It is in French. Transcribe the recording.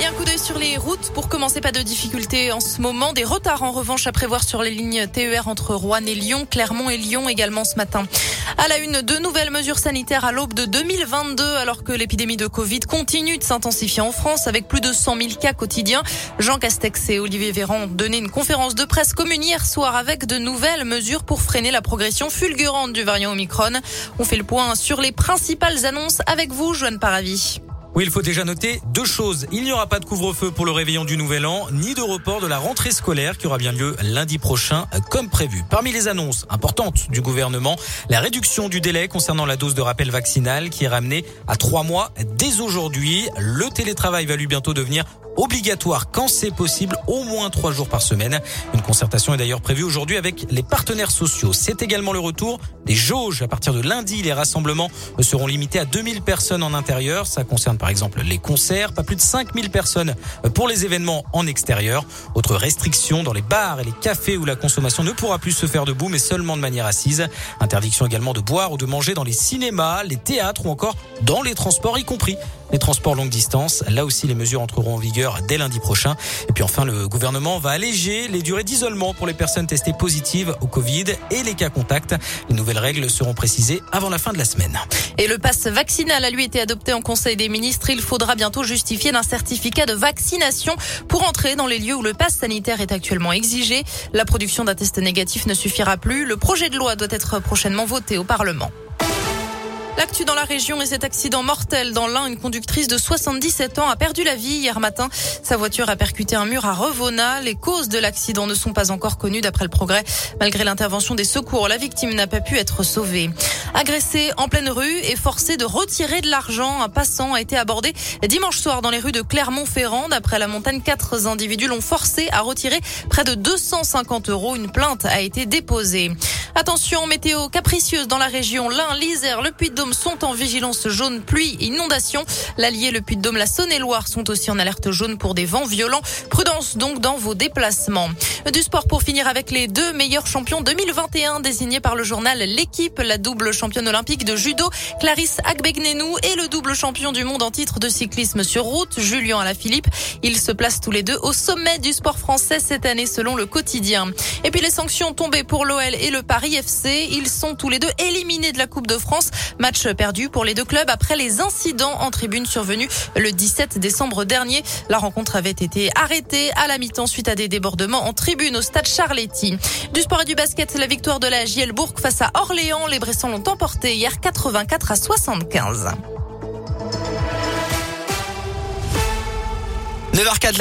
Et un coup d'œil sur les routes. Pour commencer, pas de difficultés en ce moment. Des retards en revanche à prévoir sur les lignes TER entre Rouen et Lyon, Clermont et Lyon également ce matin. À la une, de nouvelles mesures sanitaires à l'aube de 2022 alors que l'épidémie de Covid continue de s'intensifier en France avec plus de 100 000 cas quotidiens. Jean Castex et Olivier Véran ont donné une conférence de presse commune hier soir avec de nouvelles mesures pour freiner la progression fulgurante du variant Omicron. On fait le point sur les principales annonces avec vous, Joanne Paravi. Oui, il faut déjà noter deux choses. Il n'y aura pas de couvre-feu pour le réveillon du Nouvel An, ni de report de la rentrée scolaire qui aura bien lieu lundi prochain, comme prévu. Parmi les annonces importantes du gouvernement, la réduction du délai concernant la dose de rappel vaccinal qui est ramenée à trois mois dès aujourd'hui. Le télétravail va lui bientôt devenir obligatoire quand c'est possible, au moins trois jours par semaine. Une concertation est d'ailleurs prévue aujourd'hui avec les partenaires sociaux. C'est également le retour des jauges. À partir de lundi, les rassemblements seront limités à 2000 personnes en intérieur. Ça concerne par exemple les concerts, pas plus de 5000 personnes pour les événements en extérieur. Autre restriction dans les bars et les cafés où la consommation ne pourra plus se faire debout mais seulement de manière assise. Interdiction également de boire ou de manger dans les cinémas, les théâtres ou encore dans les transports y compris les transports longue distance. Là aussi, les mesures entreront en vigueur dès lundi prochain. Et puis enfin, le gouvernement va alléger les durées d'isolement pour les personnes testées positives au Covid et les cas contacts. Les nouvelles règles seront précisées avant la fin de la semaine. Et le pass vaccinal a lui été adopté en Conseil des ministres. Il faudra bientôt justifier d'un certificat de vaccination pour entrer dans les lieux où le pass sanitaire est actuellement exigé. La production d'un test négatif ne suffira plus. Le projet de loi doit être prochainement voté au Parlement. L'actu dans la région et cet accident mortel dans l'un, une conductrice de 77 ans a perdu la vie hier matin. Sa voiture a percuté un mur à Revona. Les causes de l'accident ne sont pas encore connues d'après le progrès. Malgré l'intervention des secours, la victime n'a pas pu être sauvée. Agressé en pleine rue et forcé de retirer de l'argent, un passant a été abordé dimanche soir dans les rues de Clermont-Ferrand. D'après la montagne, quatre individus l'ont forcé à retirer près de 250 euros. Une plainte a été déposée. Attention, météo capricieuse dans la région. L'Ain, l'Isère, le Puy-de-Dôme sont en vigilance jaune pluie, inondation. L'Allier, le Puy-de-Dôme, la Saône-et-Loire sont aussi en alerte jaune pour des vents violents. Prudence donc dans vos déplacements. Du sport pour finir avec les deux meilleurs champions 2021 désignés par le journal L'équipe, la double championne olympique de judo, Clarisse Agbegnenou et le double champion du monde en titre de cyclisme sur route, Julien Alaphilippe. Ils se placent tous les deux au sommet du sport français cette année selon le quotidien. Et puis les sanctions tombées pour l'OL et le Paris FC. Ils sont tous les deux éliminés de la Coupe de France. Match perdu pour les deux clubs après les incidents en tribune survenus le 17 décembre dernier. La rencontre avait été arrêtée à la mi-temps suite à des débordements en tribune au stade Charletti. Du sport et du basket, la victoire de la JL Bourg face à Orléans. Les Bressons l'ont emporté hier 84 à 75. 9h04